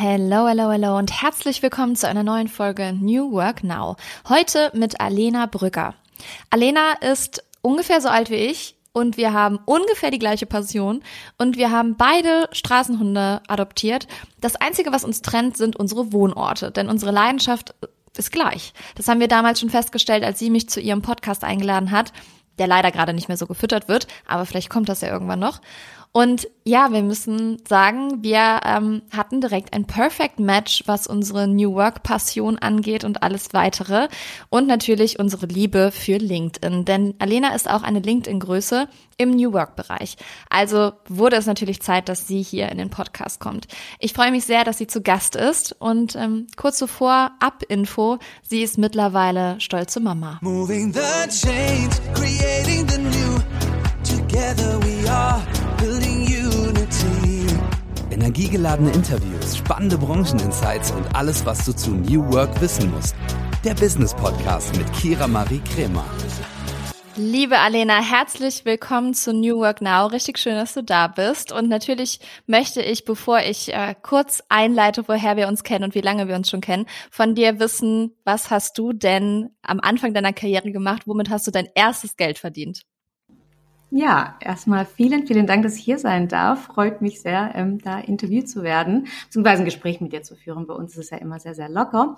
Hello, hello, hello und herzlich willkommen zu einer neuen Folge New Work Now. Heute mit Alena Brügger. Alena ist ungefähr so alt wie ich und wir haben ungefähr die gleiche Passion und wir haben beide Straßenhunde adoptiert. Das Einzige, was uns trennt, sind unsere Wohnorte, denn unsere Leidenschaft ist gleich. Das haben wir damals schon festgestellt, als sie mich zu ihrem Podcast eingeladen hat, der leider gerade nicht mehr so gefüttert wird, aber vielleicht kommt das ja irgendwann noch. Und ja, wir müssen sagen, wir ähm, hatten direkt ein Perfect Match, was unsere New Work Passion angeht und alles weitere. Und natürlich unsere Liebe für LinkedIn. Denn Alena ist auch eine LinkedIn-Größe im New Work Bereich. Also wurde es natürlich Zeit, dass sie hier in den Podcast kommt. Ich freue mich sehr, dass sie zu Gast ist. Und ähm, kurz zuvor, Ab-Info, sie ist mittlerweile stolze Mama. Moving the chains, creating the new. Together we are. Energiegeladene Interviews, spannende Brancheninsights und alles, was du zu New Work wissen musst. Der Business Podcast mit Kira Marie Kremer. Liebe Alena, herzlich willkommen zu New Work Now. Richtig schön, dass du da bist. Und natürlich möchte ich, bevor ich äh, kurz einleite, woher wir uns kennen und wie lange wir uns schon kennen, von dir wissen, was hast du denn am Anfang deiner Karriere gemacht? Womit hast du dein erstes Geld verdient? Ja, erstmal vielen, vielen Dank, dass ich hier sein darf. Freut mich sehr, ähm, da interviewt zu werden, beziehungsweise ein Gespräch mit dir zu führen. Bei uns ist es ja immer sehr, sehr locker.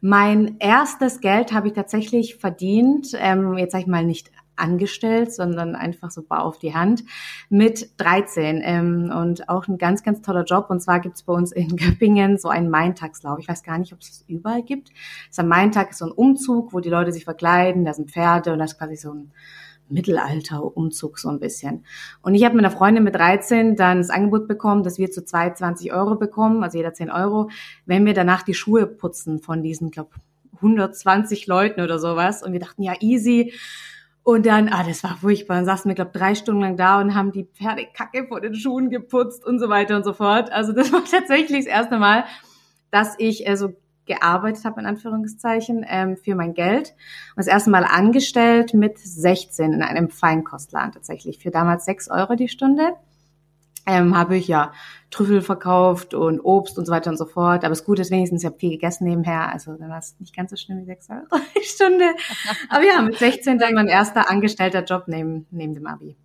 Mein erstes Geld habe ich tatsächlich verdient, ähm, jetzt sage ich mal nicht angestellt, sondern einfach so bar auf die Hand mit 13 ähm, und auch ein ganz, ganz toller Job. Und zwar gibt es bei uns in Göppingen so einen Maintagslauf. Ich weiß gar nicht, ob es das überall gibt. Das am Maintag ist so ein Umzug, wo die Leute sich verkleiden, da sind Pferde und das ist quasi so ein Mittelalter-Umzug so ein bisschen. Und ich habe mit einer Freundin mit 13 dann das Angebot bekommen, dass wir zu zwei 20 Euro bekommen, also jeder 10 Euro, wenn wir danach die Schuhe putzen von diesen, glaube 120 Leuten oder sowas. Und wir dachten, ja, easy. Und dann, ah, das war furchtbar. Dann saßen wir, glaube drei Stunden lang da und haben die Pferdekacke vor den Schuhen geputzt und so weiter und so fort. Also das war tatsächlich das erste Mal, dass ich äh, so gearbeitet habe, in Anführungszeichen, ähm, für mein Geld. Und das erste Mal angestellt mit 16 in einem Feinkostladen tatsächlich. Für damals 6 Euro die Stunde. Ähm, habe ich ja Trüffel verkauft und Obst und so weiter und so fort. Aber das Gute ist wenigstens, ich habe viel gegessen nebenher. Also dann war es nicht ganz so schlimm wie 6 Euro die Stunde. Aber ja, mit 16 dann mein erster angestellter Job neben, neben dem Abi.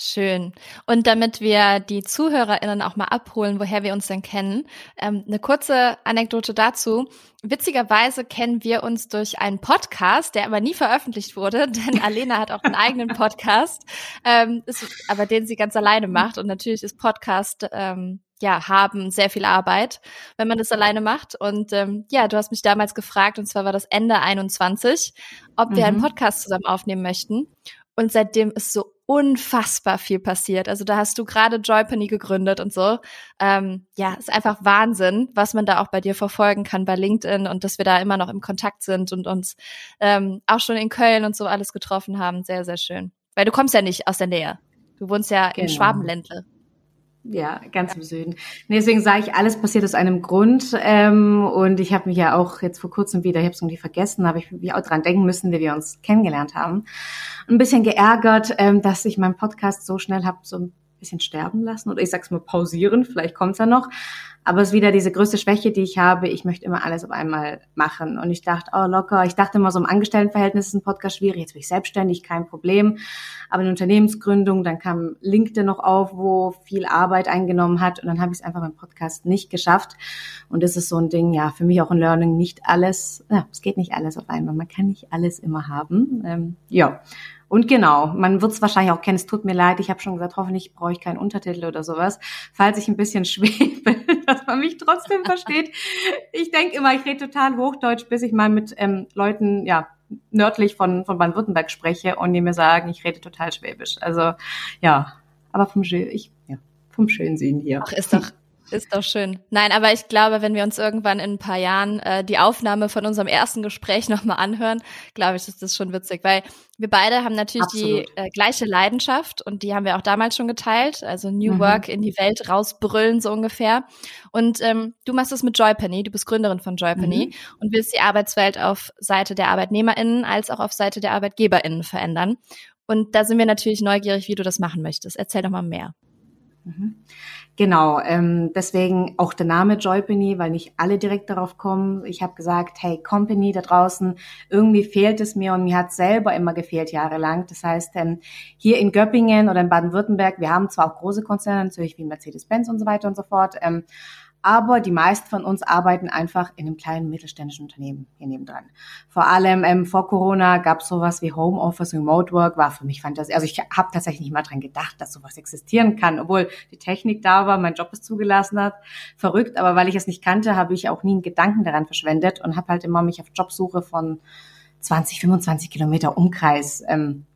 Schön. Und damit wir die ZuhörerInnen auch mal abholen, woher wir uns denn kennen, ähm, eine kurze Anekdote dazu. Witzigerweise kennen wir uns durch einen Podcast, der aber nie veröffentlicht wurde, denn Alena hat auch einen eigenen Podcast, ähm, ist, aber den sie ganz alleine macht. Und natürlich ist Podcast ähm, ja, haben sehr viel Arbeit, wenn man das alleine macht. Und ähm, ja, du hast mich damals gefragt, und zwar war das Ende 21, ob wir mhm. einen Podcast zusammen aufnehmen möchten. Und seitdem ist so unfassbar viel passiert. Also da hast du gerade Joypany gegründet und so. Ähm, ja, ist einfach Wahnsinn, was man da auch bei dir verfolgen kann bei LinkedIn und dass wir da immer noch im Kontakt sind und uns ähm, auch schon in Köln und so alles getroffen haben. Sehr, sehr schön. Weil du kommst ja nicht aus der Nähe. Du wohnst ja genau. in Schwabenländle. Ja, ganz im Süden. Nee, deswegen sage ich, alles passiert aus einem Grund. Ähm, und ich habe mich ja auch jetzt vor kurzem wieder, ich habe es irgendwie vergessen, aber ich mich auch dran denken müssen, wie wir uns kennengelernt haben. Ein bisschen geärgert, ähm, dass ich meinen Podcast so schnell habe so ein bisschen sterben lassen oder ich sag's mal pausieren, vielleicht kommt's ja noch. Aber es ist wieder diese größte Schwäche, die ich habe. Ich möchte immer alles auf einmal machen. Und ich dachte, oh locker, ich dachte immer so im Angestelltenverhältnis ist ein Podcast schwierig. Jetzt bin ich selbstständig, kein Problem. Aber eine Unternehmensgründung, dann kam LinkedIn noch auf, wo viel Arbeit eingenommen hat. Und dann habe ich es einfach beim Podcast nicht geschafft. Und das ist so ein Ding, ja, für mich auch ein Learning, nicht alles, ja, es geht nicht alles auf einmal. Man kann nicht alles immer haben. Ähm, ja. Und genau, man wird es wahrscheinlich auch kennen, es tut mir leid, ich habe schon gesagt, hoffentlich brauche ich keinen Untertitel oder sowas, falls ich ein bisschen schwebe, dass man mich trotzdem versteht. Ich denke immer, ich rede total Hochdeutsch, bis ich mal mit ähm, Leuten, ja, nördlich von, von Baden-Württemberg spreche und die mir sagen, ich rede total Schwäbisch. Also ja, aber vom, ich, ja, vom Schönsehen hier. Ach, ist doch, ist doch schön. Nein, aber ich glaube, wenn wir uns irgendwann in ein paar Jahren äh, die Aufnahme von unserem ersten Gespräch nochmal anhören, glaube ich, ist das schon witzig, weil wir beide haben natürlich Absolut. die äh, gleiche Leidenschaft und die haben wir auch damals schon geteilt, also New mhm. Work in die Welt rausbrüllen so ungefähr. Und ähm, du machst es mit Joypenny, du bist Gründerin von Joypenny mhm. und willst die Arbeitswelt auf Seite der ArbeitnehmerInnen als auch auf Seite der ArbeitgeberInnen verändern. Und da sind wir natürlich neugierig, wie du das machen möchtest. Erzähl doch mal mehr. Mhm. Genau, ähm, deswegen auch der Name Joypany, weil nicht alle direkt darauf kommen. Ich habe gesagt, hey, Company da draußen, irgendwie fehlt es mir und mir hat selber immer gefehlt jahrelang. Das heißt, ähm, hier in Göppingen oder in Baden-Württemberg, wir haben zwar auch große Konzerne, natürlich wie Mercedes-Benz und so weiter und so fort, ähm, aber die meisten von uns arbeiten einfach in einem kleinen mittelständischen Unternehmen hier nebendran. Vor allem ähm, vor Corona gab es sowas wie Homeoffice, Remote Work, war für mich fantastisch. Also ich habe tatsächlich nicht mal dran gedacht, dass sowas existieren kann, obwohl die Technik da war, mein Job es zugelassen hat. Verrückt, aber weil ich es nicht kannte, habe ich auch nie einen Gedanken daran verschwendet und habe halt immer mich auf Jobsuche von 20, 25 Kilometer Umkreis ähm,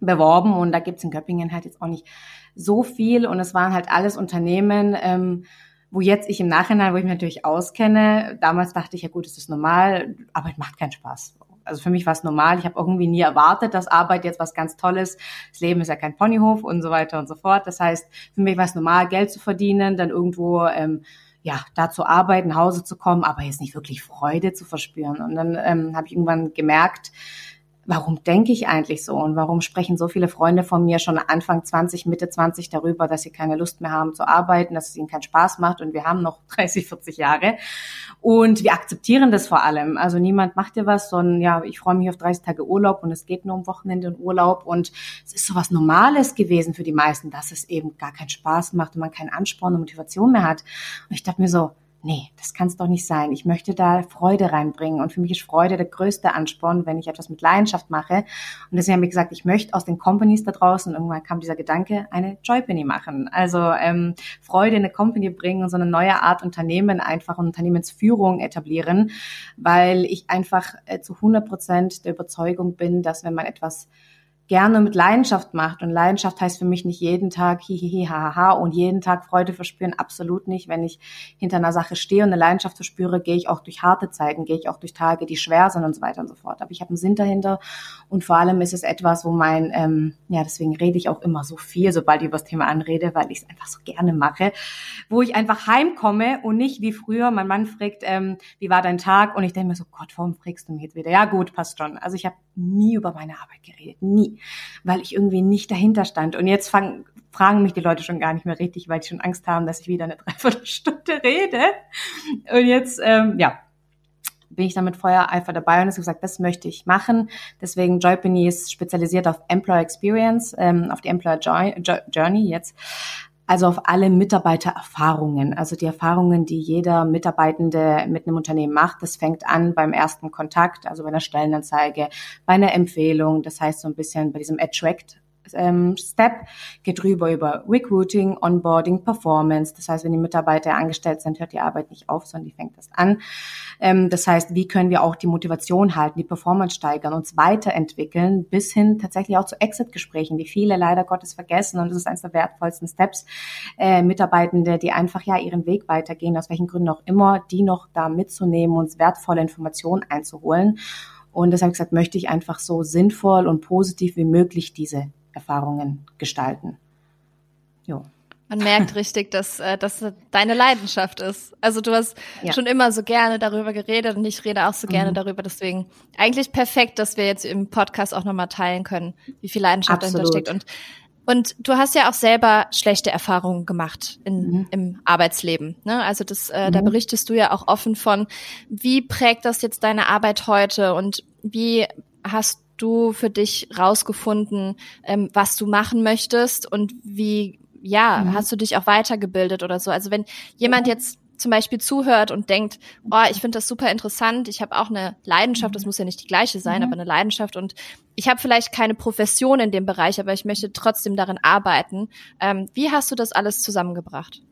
beworben und da gibt's in Göppingen halt jetzt auch nicht so viel und es waren halt alles Unternehmen, ähm, wo jetzt ich im Nachhinein, wo ich mich natürlich auskenne, damals dachte ich, ja gut, es ist normal, Arbeit macht keinen Spaß. Also für mich war es normal. Ich habe irgendwie nie erwartet, dass Arbeit jetzt was ganz Tolles. Das Leben ist ja kein Ponyhof und so weiter und so fort. Das heißt, für mich war es normal, Geld zu verdienen, dann irgendwo ähm, ja da zu arbeiten, nach Hause zu kommen, aber jetzt nicht wirklich Freude zu verspüren. Und dann ähm, habe ich irgendwann gemerkt, warum denke ich eigentlich so und warum sprechen so viele Freunde von mir schon Anfang 20, Mitte 20 darüber, dass sie keine Lust mehr haben zu arbeiten, dass es ihnen keinen Spaß macht und wir haben noch 30, 40 Jahre und wir akzeptieren das vor allem. Also niemand macht dir was, sondern ja, ich freue mich auf 30 Tage Urlaub und es geht nur um Wochenende und Urlaub und es ist so was Normales gewesen für die meisten, dass es eben gar keinen Spaß macht und man keinen Ansporn und Motivation mehr hat. Und ich dachte mir so, nee, das kann es doch nicht sein. Ich möchte da Freude reinbringen. Und für mich ist Freude der größte Ansporn, wenn ich etwas mit Leidenschaft mache. Und deswegen habe ich gesagt, ich möchte aus den Companies da draußen, irgendwann kam dieser Gedanke, eine Joypany machen. Also ähm, Freude in eine Company bringen und so eine neue Art Unternehmen, einfach Unternehmensführung etablieren, weil ich einfach äh, zu 100 Prozent der Überzeugung bin, dass wenn man etwas gerne mit Leidenschaft macht. Und Leidenschaft heißt für mich nicht jeden Tag hihihi, hahaha und jeden Tag Freude verspüren. Absolut nicht. Wenn ich hinter einer Sache stehe und eine Leidenschaft verspüre, gehe ich auch durch harte Zeiten, gehe ich auch durch Tage, die schwer sind und so weiter und so fort. Aber ich habe einen Sinn dahinter und vor allem ist es etwas, wo mein, ähm, ja, deswegen rede ich auch immer so viel, sobald ich über das Thema anrede, weil ich es einfach so gerne mache, wo ich einfach heimkomme und nicht wie früher, mein Mann fragt, ähm, wie war dein Tag? Und ich denke mir so, Gott, warum fragst du mich jetzt wieder? Ja gut, passt schon. Also ich habe nie über meine Arbeit geredet, nie weil ich irgendwie nicht dahinter stand. Und jetzt fang, fragen mich die Leute schon gar nicht mehr richtig, weil die schon Angst haben, dass ich wieder eine Dreiviertelstunde rede. Und jetzt, ähm, ja, bin ich dann mit Feuereifer dabei und habe gesagt, das möchte ich machen. Deswegen Joypany ist spezialisiert auf Employer Experience, ähm, auf die Employer Journey jetzt. Also auf alle Mitarbeitererfahrungen, also die Erfahrungen, die jeder Mitarbeitende mit einem Unternehmen macht. Das fängt an beim ersten Kontakt, also bei einer Stellenanzeige, bei einer Empfehlung. Das heißt so ein bisschen bei diesem Attract ähm, Step geht rüber über Recruiting, Onboarding, Performance. Das heißt, wenn die Mitarbeiter angestellt sind, hört die Arbeit nicht auf, sondern die fängt erst an. Ähm, das heißt, wie können wir auch die Motivation halten, die Performance steigern, uns weiterentwickeln, bis hin tatsächlich auch zu Exit-Gesprächen, die viele leider Gottes vergessen. Und das ist eines der wertvollsten Steps. Äh, Mitarbeitende, die einfach ja ihren Weg weitergehen, aus welchen Gründen auch immer, die noch da mitzunehmen, uns wertvolle Informationen einzuholen. Und deshalb gesagt, möchte ich einfach so sinnvoll und positiv wie möglich diese Erfahrungen gestalten. Jo. Man merkt richtig, dass äh, das deine Leidenschaft ist. Also du hast ja. schon immer so gerne darüber geredet und ich rede auch so gerne mhm. darüber. Deswegen eigentlich perfekt, dass wir jetzt im Podcast auch nochmal teilen können, wie viel Leidenschaft dahinter steckt. Und, und du hast ja auch selber schlechte Erfahrungen gemacht in, mhm. im Arbeitsleben. Ne? Also das, äh, mhm. da berichtest du ja auch offen von. Wie prägt das jetzt deine Arbeit heute und wie hast du für dich rausgefunden, ähm, was du machen möchtest und wie, ja, mhm. hast du dich auch weitergebildet oder so? Also wenn jemand jetzt zum Beispiel zuhört und denkt, oh, ich finde das super interessant, ich habe auch eine Leidenschaft, das muss ja nicht die gleiche sein, mhm. aber eine Leidenschaft und ich habe vielleicht keine Profession in dem Bereich, aber ich möchte trotzdem darin arbeiten. Ähm, wie hast du das alles zusammengebracht?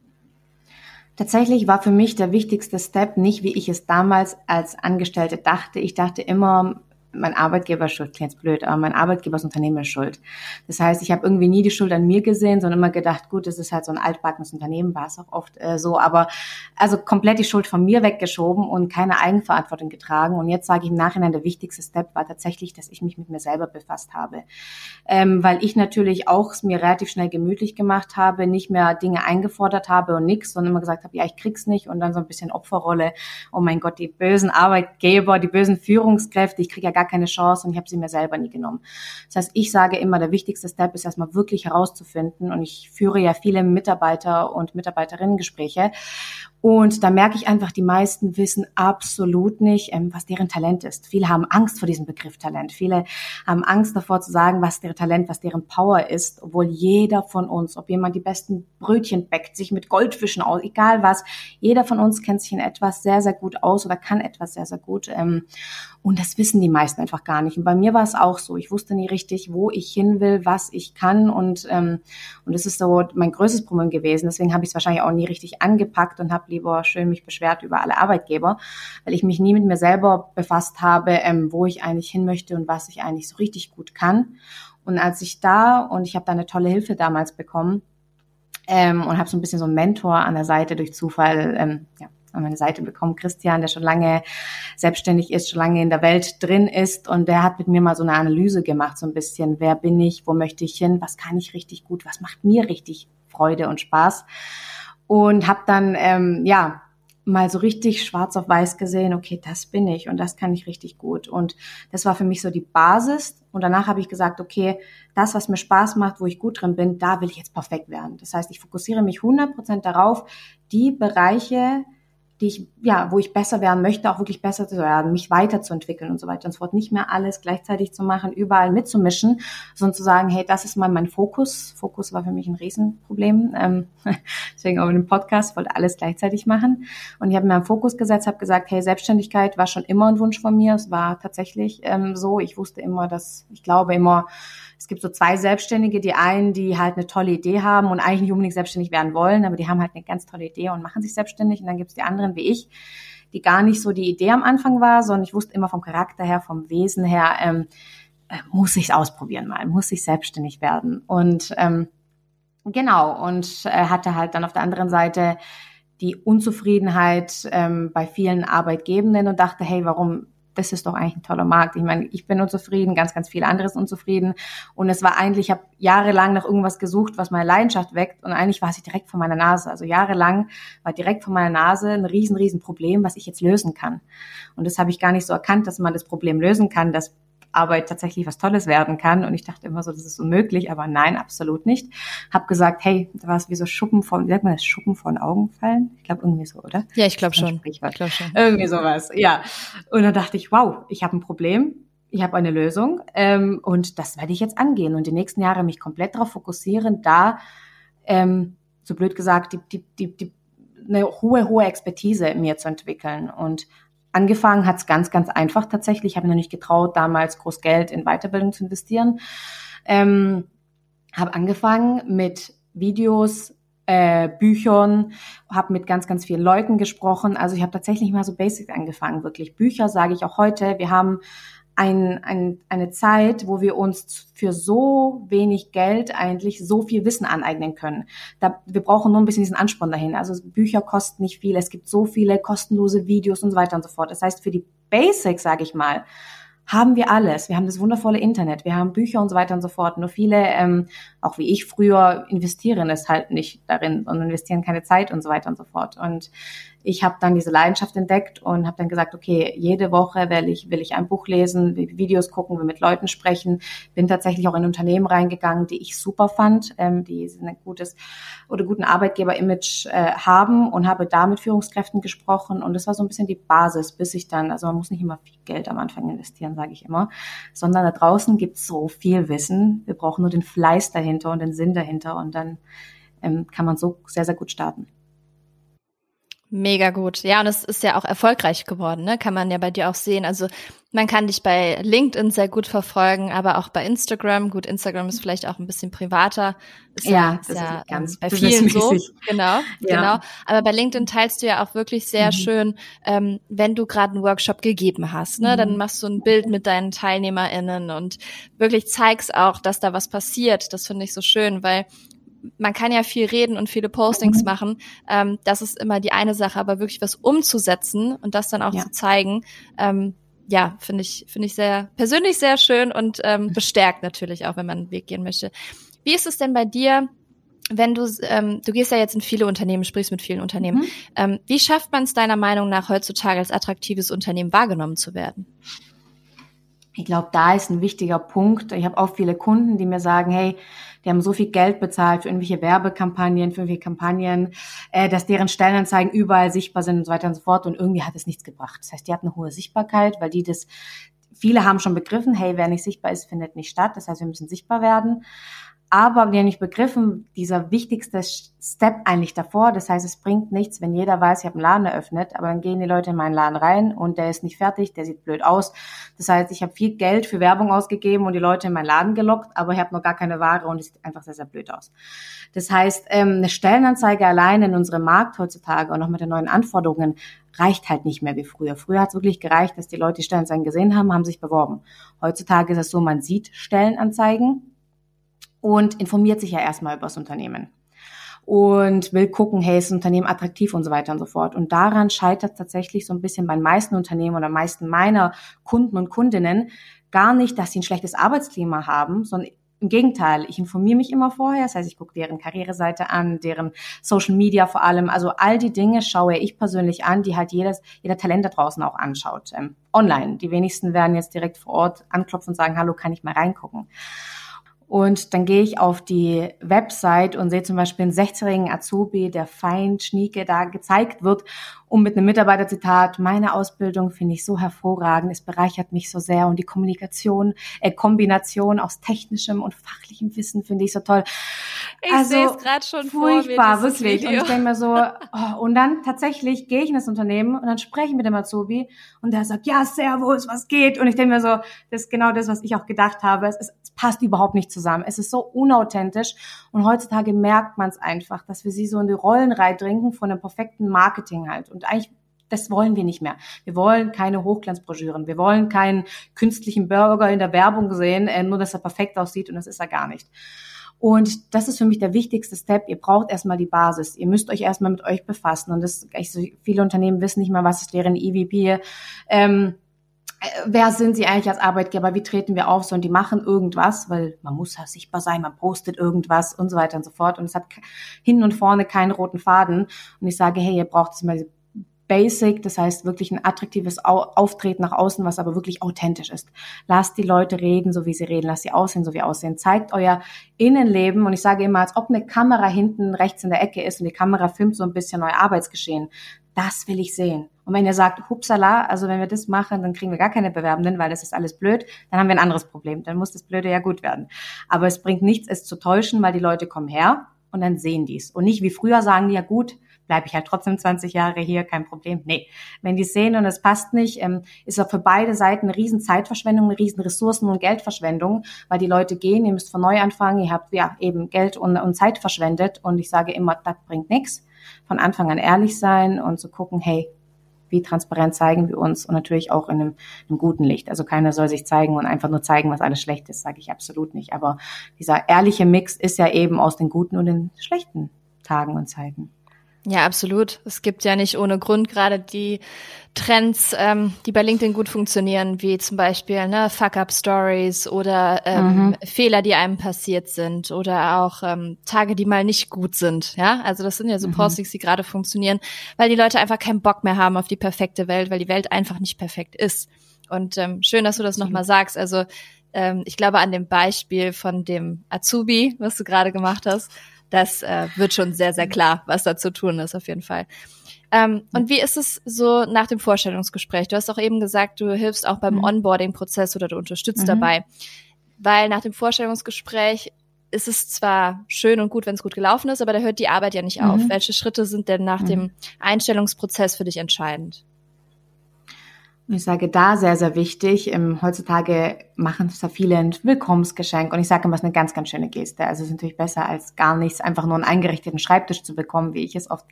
Tatsächlich war für mich der wichtigste Step nicht, wie ich es damals als Angestellte dachte. Ich dachte immer, mein Arbeitgeber ist schuld, klingt jetzt blöd, aber mein Unternehmen ist schuld. Das heißt, ich habe irgendwie nie die Schuld an mir gesehen, sondern immer gedacht, gut, das ist halt so ein altbackenes Unternehmen, war es auch oft äh, so, aber also komplett die Schuld von mir weggeschoben und keine Eigenverantwortung getragen. Und jetzt sage ich im Nachhinein, der wichtigste Step war tatsächlich, dass ich mich mit mir selber befasst habe. Ähm, weil ich natürlich auch es mir relativ schnell gemütlich gemacht habe, nicht mehr Dinge eingefordert habe und nichts, sondern immer gesagt habe, ja, ich krieg's nicht und dann so ein bisschen Opferrolle. Oh mein Gott, die bösen Arbeitgeber, die bösen Führungskräfte, ich kriege ja gar keine Chance und ich habe sie mir selber nie genommen. Das heißt, ich sage immer, der wichtigste Step ist erstmal wirklich herauszufinden und ich führe ja viele Mitarbeiter und Mitarbeiterinnen-Gespräche und da merke ich einfach, die meisten wissen absolut nicht, ähm, was deren Talent ist. Viele haben Angst vor diesem Begriff Talent. Viele haben Angst davor zu sagen, was deren Talent, was deren Power ist, obwohl jeder von uns, ob jemand die besten Brötchen bäckt, sich mit Goldfischen aus, egal was, jeder von uns kennt sich in etwas sehr, sehr gut aus oder kann etwas sehr, sehr gut. Ähm, und das wissen die meisten einfach gar nicht. Und bei mir war es auch so. Ich wusste nie richtig, wo ich hin will, was ich kann. Und, ähm, und das ist so mein größtes Problem gewesen. Deswegen habe ich es wahrscheinlich auch nie richtig angepackt und habe lieber schön mich beschwert über alle Arbeitgeber, weil ich mich nie mit mir selber befasst habe, ähm, wo ich eigentlich hin möchte und was ich eigentlich so richtig gut kann. Und als ich da, und ich habe da eine tolle Hilfe damals bekommen, ähm, und habe so ein bisschen so einen Mentor an der Seite durch Zufall, ähm, ja, an meine Seite bekommen, Christian, der schon lange selbstständig ist, schon lange in der Welt drin ist und der hat mit mir mal so eine Analyse gemacht, so ein bisschen, wer bin ich, wo möchte ich hin, was kann ich richtig gut, was macht mir richtig Freude und Spaß und habe dann ähm, ja mal so richtig schwarz auf weiß gesehen, okay, das bin ich und das kann ich richtig gut. Und das war für mich so die Basis. Und danach habe ich gesagt, okay, das, was mir Spaß macht, wo ich gut drin bin, da will ich jetzt perfekt werden. Das heißt, ich fokussiere mich 100% darauf, die Bereiche, die ich, ja, wo ich besser werden möchte, auch wirklich besser zu werden, mich weiterzuentwickeln und so weiter und so fort. Nicht mehr alles gleichzeitig zu machen, überall mitzumischen, sondern zu sagen, hey, das ist mal mein Fokus. Fokus war für mich ein Riesenproblem. Ähm, deswegen auch in dem Podcast, wollte alles gleichzeitig machen. Und ich habe mir einen Fokus gesetzt, habe gesagt, hey, Selbstständigkeit war schon immer ein Wunsch von mir. Es war tatsächlich ähm, so. Ich wusste immer, dass, ich glaube immer, es gibt so zwei Selbstständige, die einen, die halt eine tolle Idee haben und eigentlich nicht unbedingt selbstständig werden wollen, aber die haben halt eine ganz tolle Idee und machen sich selbstständig. Und dann gibt es die anderen wie ich, die gar nicht so die Idee am Anfang war, sondern ich wusste immer vom Charakter her, vom Wesen her, ähm, äh, muss ich es ausprobieren mal, muss ich selbstständig werden. Und ähm, genau, und äh, hatte halt dann auf der anderen Seite die Unzufriedenheit ähm, bei vielen Arbeitgebenden und dachte, hey, warum das ist doch eigentlich ein toller Markt. Ich meine, ich bin unzufrieden, ganz, ganz viele andere sind unzufrieden. Und es war eigentlich, ich habe jahrelang nach irgendwas gesucht, was meine Leidenschaft weckt. Und eigentlich war sie direkt vor meiner Nase. Also jahrelang war direkt vor meiner Nase ein riesen, riesen Problem, was ich jetzt lösen kann. Und das habe ich gar nicht so erkannt, dass man das Problem lösen kann, dass Arbeit tatsächlich was Tolles werden kann. Und ich dachte immer so, das ist unmöglich, aber nein, absolut nicht. Hab gesagt, hey, da war es wie so Schuppen von, wie sagt man das, Schuppen von Augen fallen? Ich glaube irgendwie so, oder? Ja, ich glaube schon. Ich glaube schon. Irgendwie sowas, ja. Und dann dachte ich, wow, ich habe ein Problem. Ich habe eine Lösung ähm, und das werde ich jetzt angehen und die nächsten Jahre mich komplett darauf fokussieren, da ähm, so blöd gesagt, die, die, die, die, eine hohe, hohe Expertise in mir zu entwickeln. Und Angefangen hat es ganz, ganz einfach tatsächlich. Ich habe mir noch nicht getraut, damals groß Geld in Weiterbildung zu investieren. Ähm, habe angefangen mit Videos, äh, Büchern, habe mit ganz, ganz vielen Leuten gesprochen. Also ich habe tatsächlich mal so basic angefangen, wirklich. Bücher sage ich auch heute. Wir haben ein, ein, eine Zeit, wo wir uns für so wenig Geld eigentlich so viel Wissen aneignen können. Da, wir brauchen nur ein bisschen diesen Ansporn dahin. Also Bücher kosten nicht viel, es gibt so viele kostenlose Videos und so weiter und so fort. Das heißt, für die Basics, sage ich mal, haben wir alles. Wir haben das wundervolle Internet, wir haben Bücher und so weiter und so fort. Nur viele, ähm, auch wie ich früher, investieren es halt nicht darin und investieren keine Zeit und so weiter und so fort. Und ich habe dann diese Leidenschaft entdeckt und habe dann gesagt, okay, jede Woche will ich, will ich ein Buch lesen, Videos gucken, will mit Leuten sprechen. Bin tatsächlich auch in Unternehmen reingegangen, die ich super fand, ähm, die ein gutes oder guten Arbeitgeber-Image äh, haben und habe da mit Führungskräften gesprochen. Und das war so ein bisschen die Basis, bis ich dann, also man muss nicht immer viel Geld am Anfang investieren, sage ich immer, sondern da draußen gibt es so viel Wissen. Wir brauchen nur den Fleiß dahinter und den Sinn dahinter und dann ähm, kann man so sehr, sehr gut starten. Mega gut. Ja, und es ist ja auch erfolgreich geworden, ne? Kann man ja bei dir auch sehen. Also man kann dich bei LinkedIn sehr gut verfolgen, aber auch bei Instagram. Gut, Instagram ist vielleicht auch ein bisschen privater. Ist ja, ja, ist ja ist ganz bei vielen so. Genau, ja. genau. Aber bei LinkedIn teilst du ja auch wirklich sehr mhm. schön, ähm, wenn du gerade einen Workshop gegeben hast, ne? Mhm. Dann machst du ein Bild mit deinen TeilnehmerInnen und wirklich zeigst auch, dass da was passiert. Das finde ich so schön, weil man kann ja viel reden und viele Postings machen. Ähm, das ist immer die eine Sache, aber wirklich was umzusetzen und das dann auch ja. zu zeigen, ähm, ja, finde ich, finde ich sehr persönlich sehr schön und ähm, bestärkt natürlich auch, wenn man einen Weg gehen möchte. Wie ist es denn bei dir? Wenn du, ähm, du gehst ja jetzt in viele Unternehmen, sprichst mit vielen Unternehmen. Mhm. Ähm, wie schafft man es deiner Meinung nach heutzutage als attraktives Unternehmen wahrgenommen zu werden? Ich glaube, da ist ein wichtiger Punkt. Ich habe auch viele Kunden, die mir sagen, hey, die haben so viel Geld bezahlt für irgendwelche Werbekampagnen, für irgendwelche Kampagnen, äh, dass deren Stellenanzeigen überall sichtbar sind und so weiter und so fort. Und irgendwie hat es nichts gebracht. Das heißt, die hatten eine hohe Sichtbarkeit, weil die das, viele haben schon begriffen, hey, wer nicht sichtbar ist, findet nicht statt. Das heißt, wir müssen sichtbar werden aber wir haben nicht begriffen, dieser wichtigste Step eigentlich davor. Das heißt, es bringt nichts, wenn jeder weiß, ich habe einen Laden eröffnet, aber dann gehen die Leute in meinen Laden rein und der ist nicht fertig, der sieht blöd aus. Das heißt, ich habe viel Geld für Werbung ausgegeben und die Leute in meinen Laden gelockt, aber ich habe noch gar keine Ware und es sieht einfach sehr, sehr blöd aus. Das heißt, ähm, eine Stellenanzeige allein in unserem Markt heutzutage und auch mit den neuen Anforderungen reicht halt nicht mehr wie früher. Früher hat es wirklich gereicht, dass die Leute die Stellenanzeigen gesehen haben, haben sich beworben. Heutzutage ist es so, man sieht Stellenanzeigen, und informiert sich ja erstmal über das Unternehmen und will gucken, hey, ist das Unternehmen attraktiv und so weiter und so fort. Und daran scheitert tatsächlich so ein bisschen bei den meisten Unternehmen oder meisten meiner Kunden und Kundinnen gar nicht, dass sie ein schlechtes Arbeitsklima haben, sondern im Gegenteil, ich informiere mich immer vorher, das heißt, ich gucke deren Karriereseite an, deren Social Media vor allem, also all die Dinge schaue ich persönlich an, die halt jedes, jeder Talent da draußen auch anschaut, ähm, online. Die wenigsten werden jetzt direkt vor Ort anklopfen und sagen, hallo, kann ich mal reingucken? Und dann gehe ich auf die Website und sehe zum Beispiel einen 16-jährigen Azubi, der fein schnieke da gezeigt wird und mit einem Mitarbeiterzitat, meine Ausbildung finde ich so hervorragend, es bereichert mich so sehr und die Kommunikation, äh, Kombination aus technischem und fachlichem Wissen finde ich so toll. Ich also, sehe es gerade schon furchtbar, vor mir, wirklich. Video. Und ich denke mir so, oh, und dann tatsächlich gehe ich in das Unternehmen und dann spreche ich mit dem Azubi und der sagt, ja, servus, was geht? Und ich denke mir so, das ist genau das, was ich auch gedacht habe. Es, ist, es passt überhaupt nicht zusammen. Es ist so unauthentisch und heutzutage merkt man es einfach, dass wir sie so in die Rollen reindringen von einem perfekten Marketing halt. Und eigentlich das wollen wir nicht mehr. Wir wollen keine Hochglanzbroschüren. Wir wollen keinen künstlichen Burger in der Werbung sehen, äh, nur dass er perfekt aussieht und das ist er gar nicht. Und das ist für mich der wichtigste Step. Ihr braucht erstmal die Basis. Ihr müsst euch erstmal mit euch befassen. Und das, so viele Unternehmen wissen nicht mal, was ist deren EVP. Ähm, äh, wer sind sie eigentlich als Arbeitgeber? Wie treten wir auf? So, und die machen irgendwas, weil man muss ja sichtbar sein, man postet irgendwas und so weiter und so fort. Und es hat hinten und vorne keinen roten Faden. Und ich sage, hey, ihr braucht jetzt mal basic, das heißt wirklich ein attraktives Auftreten nach außen, was aber wirklich authentisch ist. Lasst die Leute reden, so wie sie reden, lasst sie aussehen, so wie aussehen. Zeigt euer Innenleben und ich sage immer, als ob eine Kamera hinten rechts in der Ecke ist und die Kamera filmt so ein bisschen euer Arbeitsgeschehen. Das will ich sehen. Und wenn ihr sagt, hupsala, also wenn wir das machen, dann kriegen wir gar keine Bewerbenden, weil das ist alles blöd, dann haben wir ein anderes Problem. Dann muss das Blöde ja gut werden. Aber es bringt nichts, es zu täuschen, weil die Leute kommen her und dann sehen dies. Und nicht wie früher sagen die, ja gut, bleibe ich halt trotzdem 20 Jahre hier, kein Problem. Nee, wenn die sehen und es passt nicht, ähm, ist auch für beide Seiten eine riesen Zeitverschwendung, eine riesen Ressourcen- und Geldverschwendung, weil die Leute gehen, ihr müsst von neu anfangen, ihr habt ja eben Geld und, und Zeit verschwendet und ich sage immer, das bringt nichts. Von Anfang an ehrlich sein und zu gucken, hey, wie transparent zeigen wir uns und natürlich auch in einem, einem, guten Licht. Also keiner soll sich zeigen und einfach nur zeigen, was alles schlecht ist, sage ich absolut nicht. Aber dieser ehrliche Mix ist ja eben aus den guten und den schlechten Tagen und Zeiten. Ja, absolut. Es gibt ja nicht ohne Grund gerade die Trends, ähm, die bei LinkedIn gut funktionieren, wie zum Beispiel ne, Fuck-up-Stories oder ähm, mhm. Fehler, die einem passiert sind oder auch ähm, Tage, die mal nicht gut sind. Ja, also das sind ja so mhm. Postings, die gerade funktionieren, weil die Leute einfach keinen Bock mehr haben auf die perfekte Welt, weil die Welt einfach nicht perfekt ist. Und ähm, schön, dass du das nochmal sagst. Also ähm, ich glaube an dem Beispiel von dem Azubi, was du gerade gemacht hast, das äh, wird schon sehr, sehr klar, was da zu tun ist, auf jeden Fall. Ähm, und wie ist es so nach dem Vorstellungsgespräch? Du hast auch eben gesagt, du hilfst auch beim mhm. Onboarding-Prozess oder du unterstützt mhm. dabei. Weil nach dem Vorstellungsgespräch ist es zwar schön und gut, wenn es gut gelaufen ist, aber da hört die Arbeit ja nicht auf. Mhm. Welche Schritte sind denn nach mhm. dem Einstellungsprozess für dich entscheidend? Ich sage da sehr, sehr wichtig. Ähm, heutzutage machen zwar viele ein Willkommensgeschenk und ich sage immer, es ist eine ganz, ganz schöne Geste. Also es ist natürlich besser als gar nichts, einfach nur einen eingerichteten Schreibtisch zu bekommen, wie ich es oft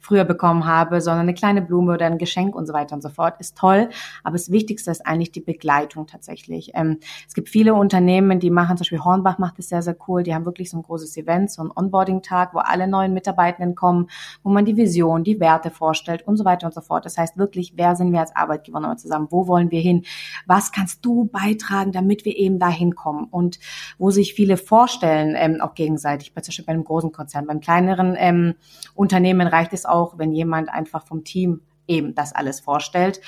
früher bekommen habe, sondern eine kleine Blume oder ein Geschenk und so weiter und so fort ist toll. Aber das Wichtigste ist eigentlich die Begleitung tatsächlich. Ähm, es gibt viele Unternehmen, die machen, zum Beispiel Hornbach macht es sehr, sehr cool. Die haben wirklich so ein großes Event, so ein Onboarding-Tag, wo alle neuen Mitarbeitenden kommen, wo man die Vision, die Werte vorstellt und so weiter und so fort. Das heißt wirklich, wer sind wir als Arbeitgeber zusammen, wo wollen wir hin, was kannst du beitragen, damit wir eben dahin kommen. Und wo sich viele vorstellen, ähm, auch gegenseitig, zum Beispiel bei einem großen Konzern, beim kleineren ähm, Unternehmen reicht es auch, wenn jemand einfach vom Team eben das alles vorstellt.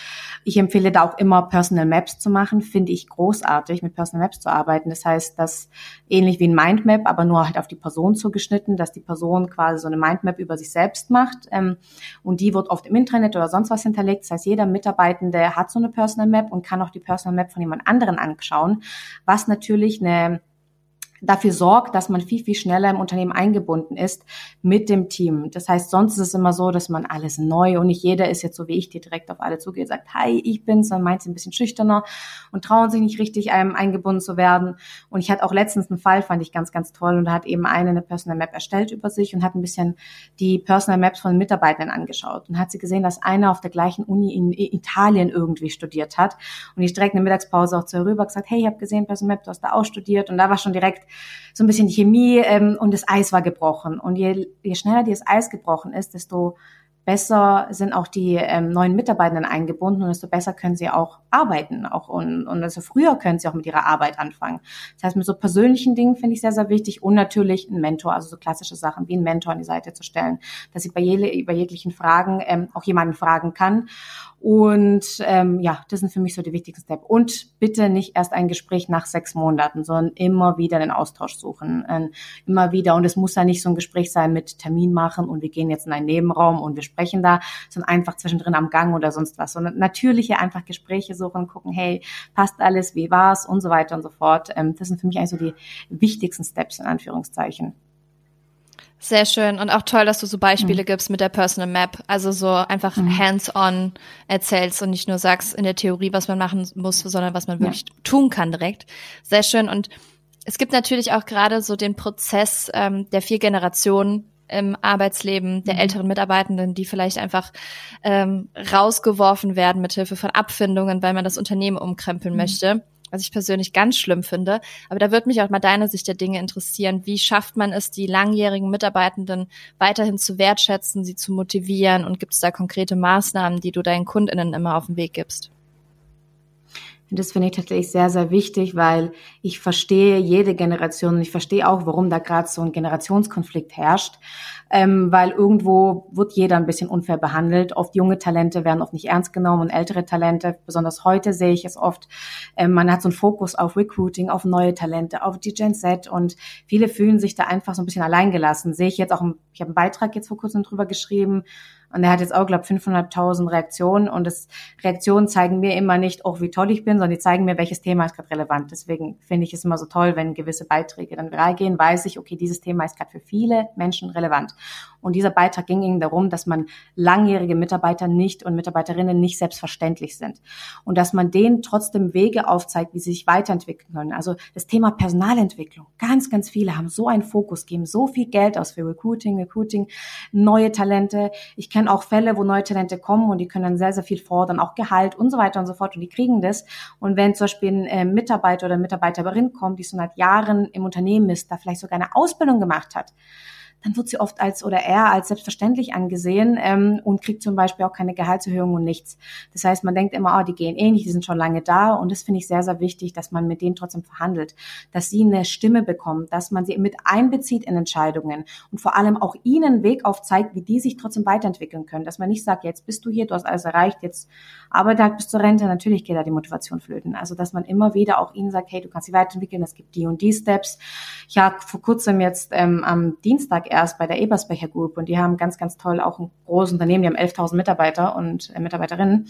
Ich empfehle da auch immer Personal Maps zu machen, finde ich großartig, mit Personal Maps zu arbeiten. Das heißt, dass ähnlich wie ein Mindmap, aber nur halt auf die Person zugeschnitten, dass die Person quasi so eine Mindmap über sich selbst macht ähm, und die wird oft im Internet oder sonst was hinterlegt. Das heißt, jeder Mitarbeitende hat so eine Personal Map und kann auch die Personal Map von jemand anderen anschauen, was natürlich eine dafür sorgt, dass man viel, viel schneller im Unternehmen eingebunden ist mit dem Team. Das heißt, sonst ist es immer so, dass man alles neu und nicht jeder ist jetzt so wie ich, die direkt auf alle zugeht, sagt, hi, ich bin's, dann meint sie ein bisschen schüchterner und trauen sich nicht richtig, einem eingebunden zu werden. Und ich hatte auch letztens einen Fall, fand ich ganz, ganz toll und da hat eben eine eine Personal Map erstellt über sich und hat ein bisschen die Personal Maps von Mitarbeitern angeschaut und hat sie gesehen, dass einer auf der gleichen Uni in Italien irgendwie studiert hat und ich direkt in der Mittagspause auch zu ihr rüber gesagt, hey, ich habe gesehen, Personal Map, du hast da auch studiert und da war schon direkt so ein bisschen Chemie ähm, und das Eis war gebrochen. Und je, je schneller das Eis gebrochen ist, desto besser sind auch die ähm, neuen Mitarbeitenden eingebunden und desto besser können sie auch arbeiten auch und, und desto früher können sie auch mit ihrer Arbeit anfangen. Das heißt, mit so persönlichen Dingen finde ich sehr, sehr wichtig und natürlich ein Mentor, also so klassische Sachen wie ein Mentor an die Seite zu stellen, dass ich bei, je, bei jeglichen Fragen ähm, auch jemanden fragen kann und ähm, ja, das sind für mich so die wichtigsten Steps. Und bitte nicht erst ein Gespräch nach sechs Monaten, sondern immer wieder den Austausch suchen. Ähm, immer wieder. Und es muss ja nicht so ein Gespräch sein mit Termin machen und wir gehen jetzt in einen Nebenraum und wir sprechen da, sondern einfach zwischendrin am Gang oder sonst was. Sondern natürliche einfach Gespräche suchen, gucken, hey, passt alles, wie war's und so weiter und so fort. Ähm, das sind für mich eigentlich so die wichtigsten Steps in Anführungszeichen. Sehr schön und auch toll, dass du so Beispiele mhm. gibst mit der Personal Map. Also so einfach mhm. hands-on erzählst und nicht nur sagst in der Theorie, was man machen muss, sondern was man wirklich ja. tun kann direkt. Sehr schön und es gibt natürlich auch gerade so den Prozess ähm, der vier Generationen im Arbeitsleben der mhm. älteren Mitarbeitenden, die vielleicht einfach ähm, rausgeworfen werden mit Hilfe von Abfindungen, weil man das Unternehmen umkrempeln mhm. möchte was ich persönlich ganz schlimm finde. Aber da würde mich auch mal deine Sicht der Dinge interessieren. Wie schafft man es, die langjährigen Mitarbeitenden weiterhin zu wertschätzen, sie zu motivieren? Und gibt es da konkrete Maßnahmen, die du deinen KundInnen immer auf den Weg gibst? Das finde ich tatsächlich sehr, sehr wichtig, weil ich verstehe jede Generation und ich verstehe auch, warum da gerade so ein Generationskonflikt herrscht ähm, weil irgendwo wird jeder ein bisschen unfair behandelt. Oft junge Talente werden oft nicht ernst genommen und ältere Talente, besonders heute sehe ich es oft, ähm, man hat so einen Fokus auf Recruiting, auf neue Talente, auf die Gen Z und viele fühlen sich da einfach so ein bisschen alleingelassen. Sehe ich jetzt auch, ich habe einen Beitrag jetzt vor kurzem drüber geschrieben, und er hat jetzt auch, glaube 500.000 Reaktionen. Und das, Reaktionen zeigen mir immer nicht, oh, wie toll ich bin, sondern die zeigen mir, welches Thema ist gerade relevant. Deswegen finde ich es immer so toll, wenn gewisse Beiträge dann viral gehen, weiß ich, okay, dieses Thema ist gerade für viele Menschen relevant. Und dieser Beitrag ging ihnen darum, dass man langjährige Mitarbeiter nicht und Mitarbeiterinnen nicht selbstverständlich sind. Und dass man denen trotzdem Wege aufzeigt, wie sie sich weiterentwickeln können. Also das Thema Personalentwicklung. Ganz, ganz viele haben so einen Fokus, geben so viel Geld aus für Recruiting, Recruiting, neue Talente. Ich kenne auch Fälle, wo neue Talente kommen und die können sehr, sehr viel fordern, auch Gehalt und so weiter und so fort. Und die kriegen das. Und wenn zum Beispiel ein äh, Mitarbeiter oder Mitarbeiterin kommt, die so seit Jahren im Unternehmen ist, da vielleicht sogar eine Ausbildung gemacht hat, dann wird sie oft als oder er als selbstverständlich angesehen ähm, und kriegt zum Beispiel auch keine Gehaltserhöhung und nichts. Das heißt, man denkt immer, oh, die gehen eh nicht, die sind schon lange da und das finde ich sehr, sehr wichtig, dass man mit denen trotzdem verhandelt, dass sie eine Stimme bekommen, dass man sie mit einbezieht in Entscheidungen und vor allem auch ihnen einen Weg aufzeigt, wie die sich trotzdem weiterentwickeln können, dass man nicht sagt, jetzt bist du hier, du hast alles erreicht, jetzt arbeite halt bis zur Rente, natürlich geht da die Motivation flöten. Also, dass man immer wieder auch ihnen sagt, hey, du kannst sie weiterentwickeln, es gibt die und die Steps. Ich habe vor kurzem jetzt ähm, am Dienstag erst bei der Ebersbecher Group und die haben ganz, ganz toll auch ein großes Unternehmen, die haben 11.000 Mitarbeiter und äh, Mitarbeiterinnen.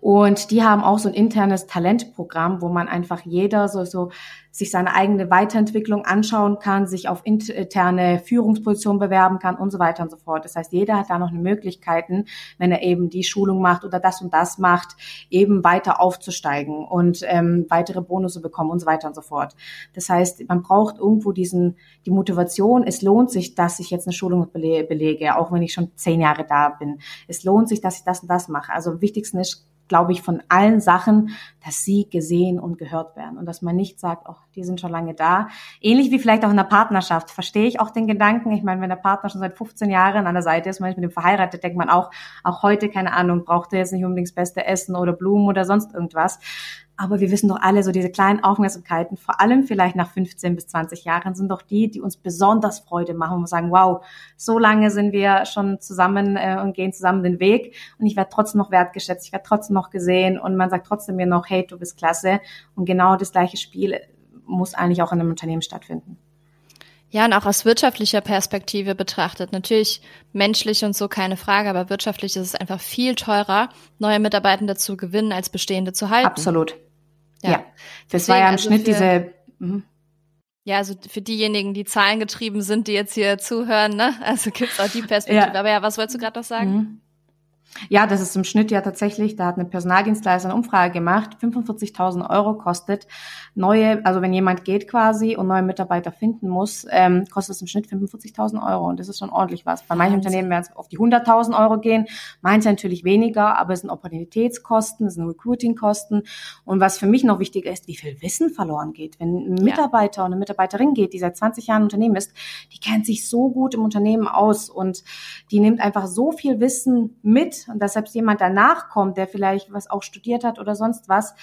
Und die haben auch so ein internes Talentprogramm, wo man einfach jeder so, so sich seine eigene Weiterentwicklung anschauen kann, sich auf interne Führungspositionen bewerben kann und so weiter und so fort. Das heißt, jeder hat da noch Möglichkeiten, wenn er eben die Schulung macht oder das und das macht, eben weiter aufzusteigen und ähm, weitere Bonusse bekommen und so weiter und so fort. Das heißt, man braucht irgendwo diesen die Motivation. Es lohnt sich, dass ich jetzt eine Schulung belege, auch wenn ich schon zehn Jahre da bin. Es lohnt sich, dass ich das und das mache. Also am wichtigsten ist glaube ich, von allen Sachen, dass sie gesehen und gehört werden und dass man nicht sagt, oh, die sind schon lange da. Ähnlich wie vielleicht auch in der Partnerschaft. Verstehe ich auch den Gedanken. Ich meine, wenn der Partner schon seit 15 Jahren an der Seite ist, man ist mit dem verheiratet, denkt man auch, auch heute, keine Ahnung, braucht er jetzt nicht unbedingt das beste Essen oder Blumen oder sonst irgendwas. Aber wir wissen doch alle, so diese kleinen Aufmerksamkeiten, vor allem vielleicht nach 15 bis 20 Jahren, sind doch die, die uns besonders Freude machen und sagen, wow, so lange sind wir schon zusammen äh, und gehen zusammen den Weg und ich werde trotzdem noch wertgeschätzt, ich werde trotzdem noch gesehen und man sagt trotzdem mir noch, hey, du bist klasse. Und genau das gleiche Spiel muss eigentlich auch in einem Unternehmen stattfinden. Ja, und auch aus wirtschaftlicher Perspektive betrachtet. Natürlich menschlich und so keine Frage, aber wirtschaftlich ist es einfach viel teurer, neue Mitarbeitende zu gewinnen, als bestehende zu halten. Absolut. Ja. ja. Das Deswegen war ja im also Schnitt für, diese. Mh. Ja, also für diejenigen, die zahlengetrieben sind, die jetzt hier zuhören, ne? Also gibt's auch die Perspektive. Ja. Aber ja, was wolltest du gerade noch sagen? Mhm. Ja, das ist im Schnitt ja tatsächlich, da hat eine Personaldienstleister eine Umfrage gemacht, 45.000 Euro kostet neue, also wenn jemand geht quasi und neue Mitarbeiter finden muss, ähm, kostet es im Schnitt 45.000 Euro und das ist schon ordentlich was. Bei manchen Unternehmen werden es auf die 100.000 Euro gehen, manche natürlich weniger, aber es sind Opportunitätskosten, es sind Recruitingkosten und was für mich noch wichtiger ist, wie viel Wissen verloren geht. Wenn ein Mitarbeiter ja. und eine Mitarbeiterin geht, die seit 20 Jahren im Unternehmen ist, die kennt sich so gut im Unternehmen aus und die nimmt einfach so viel Wissen mit und dass selbst jemand danach kommt, der vielleicht was auch studiert hat oder sonst was,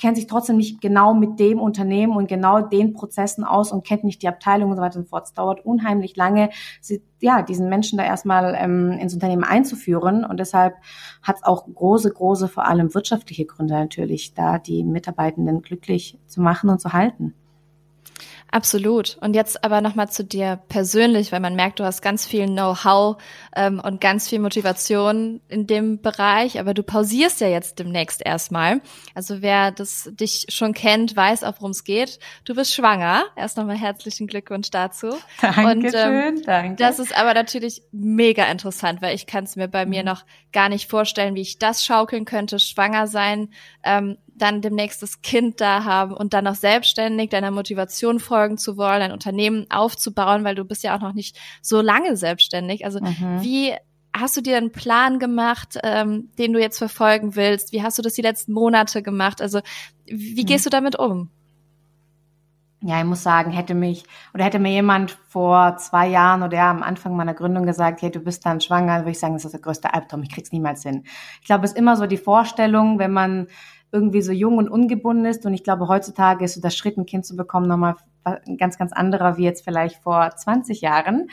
kennt sich trotzdem nicht genau mit dem Unternehmen und genau den Prozessen aus und kennt nicht die Abteilung und so weiter und so fort. Es dauert unheimlich lange, sie, ja, diesen Menschen da erstmal ähm, ins Unternehmen einzuführen. Und deshalb hat es auch große, große, vor allem wirtschaftliche Gründe natürlich, da die Mitarbeitenden glücklich zu machen und zu halten. Absolut. Und jetzt aber nochmal zu dir persönlich, weil man merkt, du hast ganz viel Know-how ähm, und ganz viel Motivation in dem Bereich, aber du pausierst ja jetzt demnächst erstmal. Also wer das dich schon kennt, weiß auch, worum es geht. Du bist schwanger. Erst nochmal herzlichen Glückwunsch dazu. Dankeschön, und, ähm, danke. Das ist aber natürlich mega interessant, weil ich kann es mir bei mir mhm. noch gar nicht vorstellen, wie ich das schaukeln könnte, schwanger sein, ähm, dann demnächst das Kind da haben und dann noch selbstständig deiner Motivation folgen zu wollen, ein Unternehmen aufzubauen, weil du bist ja auch noch nicht so lange selbstständig. Also mhm. wie hast du dir einen Plan gemacht, ähm, den du jetzt verfolgen willst? Wie hast du das die letzten Monate gemacht? Also wie gehst mhm. du damit um? Ja, ich muss sagen, hätte mich oder hätte mir jemand vor zwei Jahren oder ja am Anfang meiner Gründung gesagt, hey, du bist dann schwanger, würde ich sagen, das ist der größte Albtraum. Ich krieg's niemals hin. Ich glaube, es ist immer so die Vorstellung, wenn man irgendwie so jung und ungebunden ist. Und ich glaube, heutzutage ist so der Schritt, ein Kind zu bekommen, nochmal ein ganz, ganz anderer wie jetzt vielleicht vor 20 Jahren.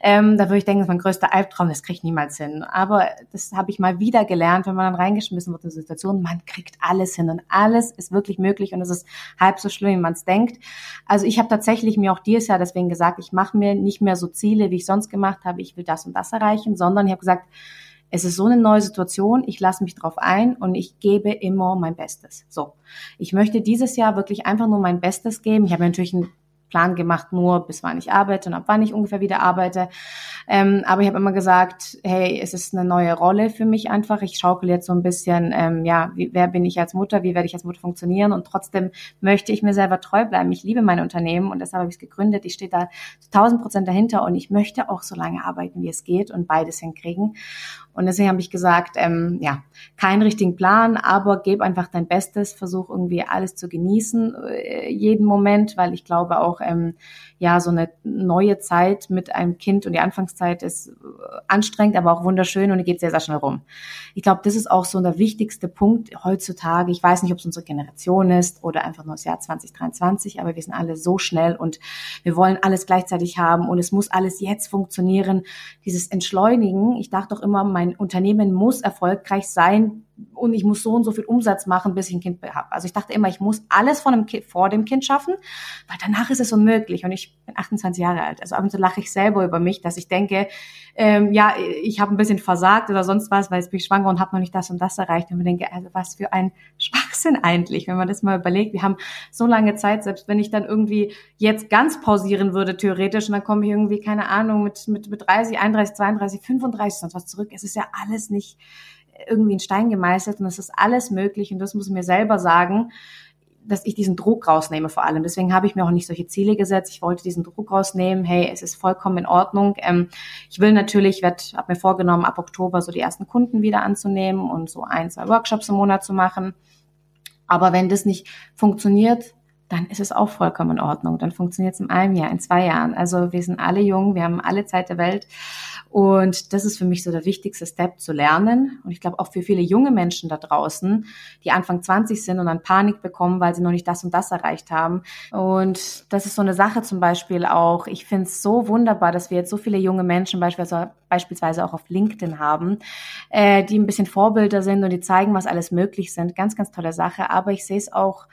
Ähm, da würde ich denken, das ist mein größter Albtraum, das kriege ich niemals hin. Aber das habe ich mal wieder gelernt, wenn man dann reingeschmissen wird in eine Situation, man kriegt alles hin und alles ist wirklich möglich und es ist halb so schlimm, wie man es denkt. Also ich habe tatsächlich mir auch dieses Jahr deswegen gesagt, ich mache mir nicht mehr so Ziele, wie ich sonst gemacht habe, ich will das und das erreichen, sondern ich habe gesagt, es ist so eine neue Situation, ich lasse mich drauf ein und ich gebe immer mein Bestes. So, ich möchte dieses Jahr wirklich einfach nur mein Bestes geben. Ich habe natürlich ein Plan gemacht, nur bis wann ich arbeite und ab wann ich ungefähr wieder arbeite. Ähm, aber ich habe immer gesagt, hey, es ist eine neue Rolle für mich einfach. Ich schaukel jetzt so ein bisschen, ähm, ja, wie, wer bin ich als Mutter, wie werde ich als Mutter funktionieren und trotzdem möchte ich mir selber treu bleiben. Ich liebe mein Unternehmen und deshalb habe ich es gegründet. Ich stehe da zu 1000 Prozent dahinter und ich möchte auch so lange arbeiten, wie es geht und beides hinkriegen. Und deswegen habe ich gesagt, ähm, ja, keinen richtigen Plan, aber gebe einfach dein Bestes, versuch irgendwie alles zu genießen, äh, jeden Moment, weil ich glaube auch, ähm, ja, so eine neue Zeit mit einem Kind und die Anfangszeit ist äh, anstrengend, aber auch wunderschön und die geht sehr, sehr schnell rum. Ich glaube, das ist auch so der wichtigste Punkt heutzutage. Ich weiß nicht, ob es unsere Generation ist oder einfach nur das Jahr 2023, aber wir sind alle so schnell und wir wollen alles gleichzeitig haben und es muss alles jetzt funktionieren. Dieses Entschleunigen, ich dachte doch immer, mein Unternehmen muss erfolgreich sein, und ich muss so und so viel Umsatz machen, bis ich ein Kind habe. Also ich dachte immer, ich muss alles von dem kind, vor dem Kind schaffen, weil danach ist es unmöglich. Und ich bin 28 Jahre alt. Also ab und zu lache ich selber über mich, dass ich denke, ähm, ja, ich habe ein bisschen versagt oder sonst was, weil jetzt bin ich schwanger und habe noch nicht das und das erreicht. Und ich denke, also was für ein Schwachsinn eigentlich, wenn man das mal überlegt. Wir haben so lange Zeit, selbst wenn ich dann irgendwie jetzt ganz pausieren würde, theoretisch, und dann komme ich irgendwie, keine Ahnung, mit, mit, mit 30, 31, 32, 35, sonst was zurück. Es ist ja alles nicht irgendwie in Stein gemeißelt und es ist alles möglich und das muss ich mir selber sagen, dass ich diesen Druck rausnehme vor allem. Deswegen habe ich mir auch nicht solche Ziele gesetzt. Ich wollte diesen Druck rausnehmen. Hey, es ist vollkommen in Ordnung. Ähm, ich will natürlich, werde, habe mir vorgenommen, ab Oktober so die ersten Kunden wieder anzunehmen und so ein, zwei Workshops im Monat zu machen. Aber wenn das nicht funktioniert, dann ist es auch vollkommen in Ordnung. Dann funktioniert es in einem Jahr, in zwei Jahren. Also wir sind alle jung, wir haben alle Zeit der Welt. Und das ist für mich so der wichtigste Step zu lernen. Und ich glaube auch für viele junge Menschen da draußen, die Anfang 20 sind und dann Panik bekommen, weil sie noch nicht das und das erreicht haben. Und das ist so eine Sache zum Beispiel auch. Ich finde es so wunderbar, dass wir jetzt so viele junge Menschen beispielsweise, auch auf LinkedIn haben, äh, die ein bisschen Vorbilder sind und die zeigen, was alles möglich sind. Ganz, ganz tolle Sache. Aber ich sehe es auch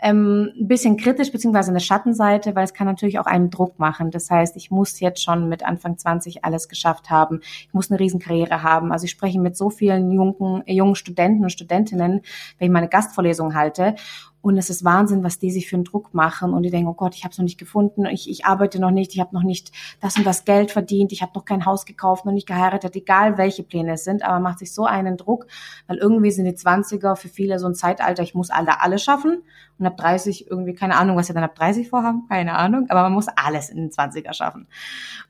ähm, ein bisschen kritisch, beziehungsweise eine Schattenseite, weil es kann natürlich auch einen Druck machen. Das heißt, ich muss jetzt schon mit Anfang 20 alles geschafft haben. Ich muss eine Riesenkarriere haben. Also ich spreche mit so vielen jungen, jungen Studenten und Studentinnen, wenn ich meine Gastvorlesung halte. Und es ist Wahnsinn, was die sich für einen Druck machen. Und die denken, oh Gott, ich habe es noch nicht gefunden, ich, ich arbeite noch nicht, ich habe noch nicht das und das Geld verdient, ich habe noch kein Haus gekauft, noch nicht geheiratet, egal welche Pläne es sind, aber macht sich so einen Druck, weil irgendwie sind die 20er für viele so ein Zeitalter, ich muss alle, alle schaffen. Und ab 30 irgendwie, keine Ahnung, was sie dann ab 30 vorhaben, keine Ahnung, aber man muss alles in den 20er schaffen.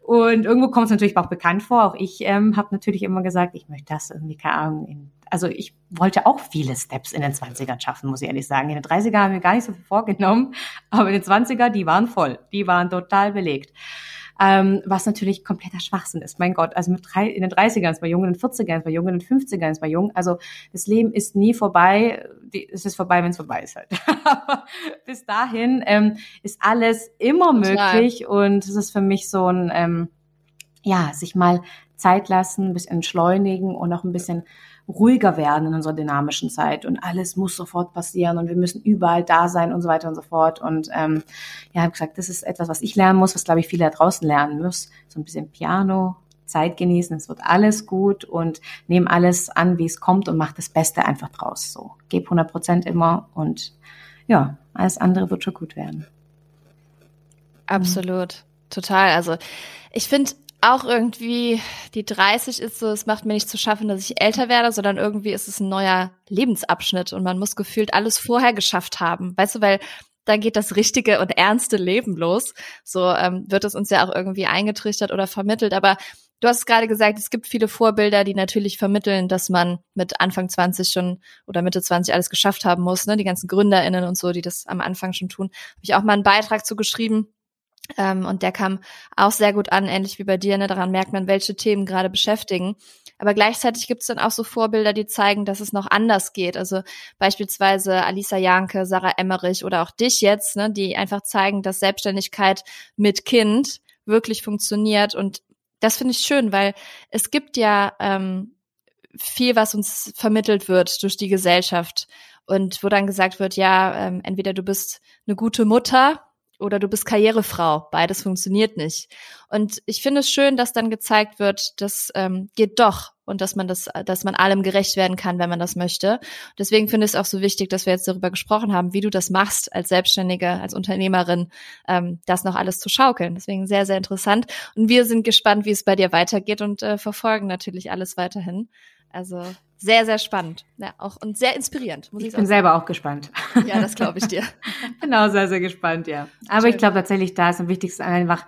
Und irgendwo kommt es natürlich auch bekannt vor. Auch ich ähm, habe natürlich immer gesagt, ich möchte das irgendwie, keine Ahnung, in also ich wollte auch viele Steps in den 20ern schaffen, muss ich ehrlich sagen. In den 30er haben wir gar nicht so viel vorgenommen, aber in den 20er, die waren voll. Die waren total belegt. Ähm, was natürlich kompletter Schwachsinn ist. Mein Gott, also mit drei, in den 30ern ist man jung, in den 40ern ist man jung, in den 50ern ist man jung. Also das Leben ist nie vorbei. Die, es ist vorbei, wenn es vorbei ist halt. Aber bis dahin ähm, ist alles immer Total. möglich und es ist für mich so ein, ähm, ja, sich mal Zeit lassen, ein bisschen entschleunigen und auch ein bisschen ruhiger werden in unserer dynamischen Zeit und alles muss sofort passieren und wir müssen überall da sein und so weiter und so fort. Und ähm, ja, habe gesagt, das ist etwas, was ich lernen muss, was glaube ich viele da draußen lernen müssen. So ein bisschen Piano, Zeit genießen, es wird alles gut und nehmen alles an, wie es kommt und mach das Beste einfach draus. So, gib 100 Prozent immer und ja, alles andere wird schon gut werden. Absolut, total. Also ich finde auch irgendwie, die 30 ist so, es macht mir nicht zu schaffen, dass ich älter werde, sondern irgendwie ist es ein neuer Lebensabschnitt und man muss gefühlt alles vorher geschafft haben. Weißt du, weil dann geht das richtige und ernste Leben los. So ähm, wird es uns ja auch irgendwie eingetrichtert oder vermittelt. Aber du hast gerade gesagt, es gibt viele Vorbilder, die natürlich vermitteln, dass man mit Anfang 20 schon oder Mitte 20 alles geschafft haben muss. Ne? Die ganzen GründerInnen und so, die das am Anfang schon tun. Habe ich auch mal einen Beitrag zu geschrieben ähm, und der kam auch sehr gut an, ähnlich wie bei dir. Ne? Daran merkt man, welche Themen gerade beschäftigen. Aber gleichzeitig gibt es dann auch so Vorbilder, die zeigen, dass es noch anders geht. Also beispielsweise Alisa Janke, Sarah Emmerich oder auch dich jetzt, ne? die einfach zeigen, dass Selbstständigkeit mit Kind wirklich funktioniert. Und das finde ich schön, weil es gibt ja ähm, viel, was uns vermittelt wird durch die Gesellschaft. Und wo dann gesagt wird, ja, ähm, entweder du bist eine gute Mutter oder du bist Karrierefrau. Beides funktioniert nicht. Und ich finde es schön, dass dann gezeigt wird, das ähm, geht doch und dass man das, dass man allem gerecht werden kann, wenn man das möchte. Deswegen finde ich es auch so wichtig, dass wir jetzt darüber gesprochen haben, wie du das machst als Selbstständige, als Unternehmerin, ähm, das noch alles zu schaukeln. Deswegen sehr, sehr interessant. Und wir sind gespannt, wie es bei dir weitergeht und äh, verfolgen natürlich alles weiterhin. Also sehr, sehr spannend. Ja, auch und sehr inspirierend, muss ich, ich sagen. Ich bin selber auch gespannt. Ja, das glaube ich dir. genau, sehr, sehr gespannt, ja. Aber Schön. ich glaube tatsächlich, da ist am wichtigsten einfach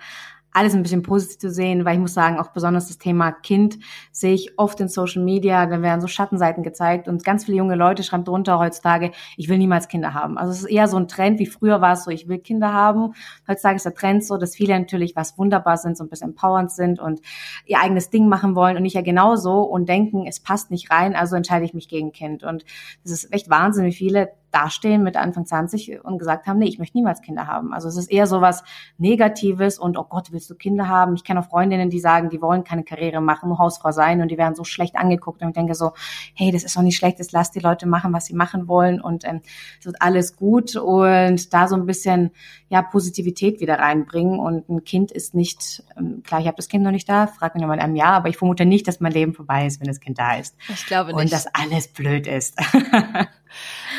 alles ein bisschen positiv zu sehen, weil ich muss sagen, auch besonders das Thema Kind sehe ich oft in Social Media, da werden so Schattenseiten gezeigt und ganz viele junge Leute schreiben drunter heutzutage, ich will niemals Kinder haben. Also es ist eher so ein Trend, wie früher war es so, ich will Kinder haben. Heutzutage ist der Trend so, dass viele natürlich was wunderbar sind, so ein bisschen empowernd sind und ihr eigenes Ding machen wollen und ich ja genauso und denken, es passt nicht rein, also entscheide ich mich gegen Kind. Und das ist echt Wahnsinn, wie viele dastehen mit Anfang 20 und gesagt haben, nee, ich möchte niemals Kinder haben. Also es ist eher so was Negatives und oh Gott, willst du Kinder haben? Ich kenne auch Freundinnen, die sagen, die wollen keine Karriere machen, nur Hausfrau sein und die werden so schlecht angeguckt und ich denke so, hey, das ist doch nicht schlecht, das lasst die Leute machen, was sie machen wollen und ähm, es wird alles gut und da so ein bisschen ja Positivität wieder reinbringen und ein Kind ist nicht, ähm, klar, ich habe das Kind noch nicht da, frag mich nochmal in einem Jahr, aber ich vermute nicht, dass mein Leben vorbei ist, wenn das Kind da ist. Ich glaube nicht. Und dass alles blöd ist.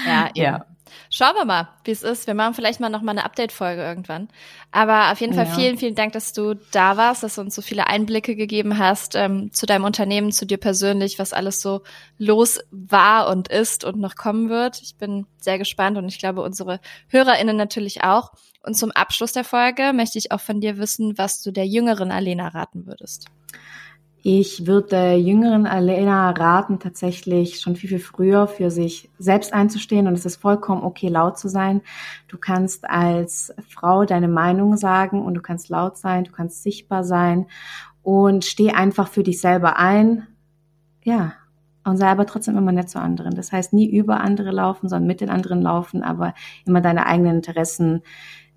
Ja, ja. Schauen wir mal, wie es ist. Wir machen vielleicht mal noch mal eine Update-Folge irgendwann. Aber auf jeden Fall ja. vielen, vielen Dank, dass du da warst, dass du uns so viele Einblicke gegeben hast ähm, zu deinem Unternehmen, zu dir persönlich, was alles so los war und ist und noch kommen wird. Ich bin sehr gespannt und ich glaube, unsere HörerInnen natürlich auch. Und zum Abschluss der Folge möchte ich auch von dir wissen, was du der jüngeren Alena raten würdest. Ich würde jüngeren Alena raten, tatsächlich schon viel, viel früher für sich selbst einzustehen. Und es ist vollkommen okay, laut zu sein. Du kannst als Frau deine Meinung sagen und du kannst laut sein, du kannst sichtbar sein und steh einfach für dich selber ein. Ja. Und sei aber trotzdem immer nett zu anderen. Das heißt, nie über andere laufen, sondern mit den anderen laufen, aber immer deine eigenen Interessen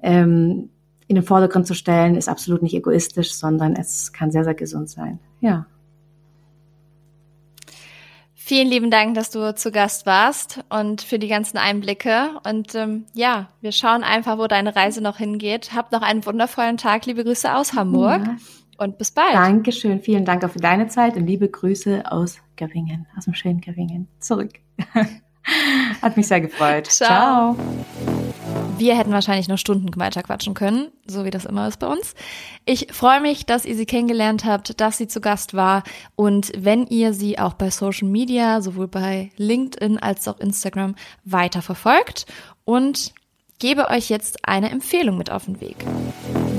ähm, in den Vordergrund zu stellen, ist absolut nicht egoistisch, sondern es kann sehr, sehr gesund sein. Ja. Vielen lieben Dank, dass du zu Gast warst und für die ganzen Einblicke. Und ähm, ja, wir schauen einfach, wo deine Reise noch hingeht. Habt noch einen wundervollen Tag. Liebe Grüße aus Hamburg ja. und bis bald. Dankeschön. Vielen Dank auch für deine Zeit und liebe Grüße aus Gavingen, aus dem schönen Gavingen. Zurück. Hat mich sehr gefreut. Ciao. Ciao. Wir hätten wahrscheinlich noch Stunden weiter quatschen können, so wie das immer ist bei uns. Ich freue mich, dass ihr sie kennengelernt habt, dass sie zu Gast war und wenn ihr sie auch bei Social Media, sowohl bei LinkedIn als auch Instagram weiter verfolgt und gebe euch jetzt eine Empfehlung mit auf den Weg.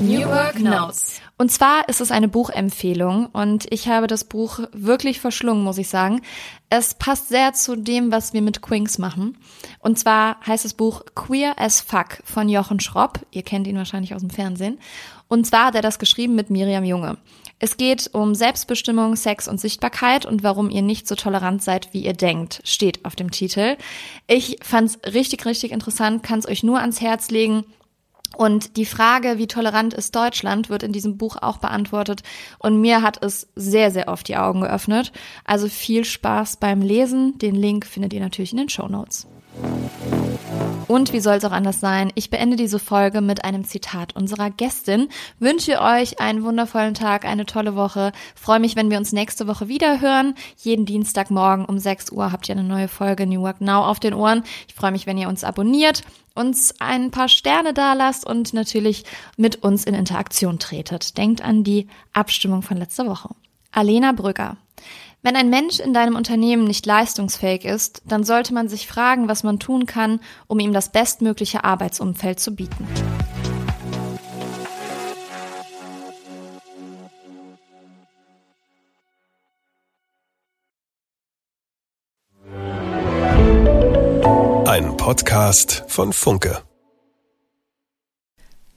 New Work Notes. Und zwar ist es eine Buchempfehlung und ich habe das Buch wirklich verschlungen, muss ich sagen. Es passt sehr zu dem, was wir mit Quinks machen. Und zwar heißt das Buch Queer as Fuck von Jochen Schropp. Ihr kennt ihn wahrscheinlich aus dem Fernsehen. Und zwar hat er das geschrieben mit Miriam Junge. Es geht um Selbstbestimmung, Sex und Sichtbarkeit und warum ihr nicht so tolerant seid, wie ihr denkt, steht auf dem Titel. Ich fand's richtig, richtig interessant, kann es euch nur ans Herz legen. Und die Frage, wie tolerant ist Deutschland, wird in diesem Buch auch beantwortet. Und mir hat es sehr, sehr oft die Augen geöffnet. Also viel Spaß beim Lesen. Den Link findet ihr natürlich in den Show Notes. Und wie soll es auch anders sein? Ich beende diese Folge mit einem Zitat unserer Gästin. Wünsche euch einen wundervollen Tag, eine tolle Woche. Freue mich, wenn wir uns nächste Woche wieder hören. Jeden Dienstagmorgen um 6 Uhr habt ihr eine neue Folge New Work Now auf den Ohren. Ich freue mich, wenn ihr uns abonniert, uns ein paar Sterne dalasst und natürlich mit uns in Interaktion tretet. Denkt an die Abstimmung von letzter Woche. Alena Brügger. Wenn ein Mensch in deinem Unternehmen nicht leistungsfähig ist, dann sollte man sich fragen, was man tun kann, um ihm das bestmögliche Arbeitsumfeld zu bieten. Ein Podcast von Funke.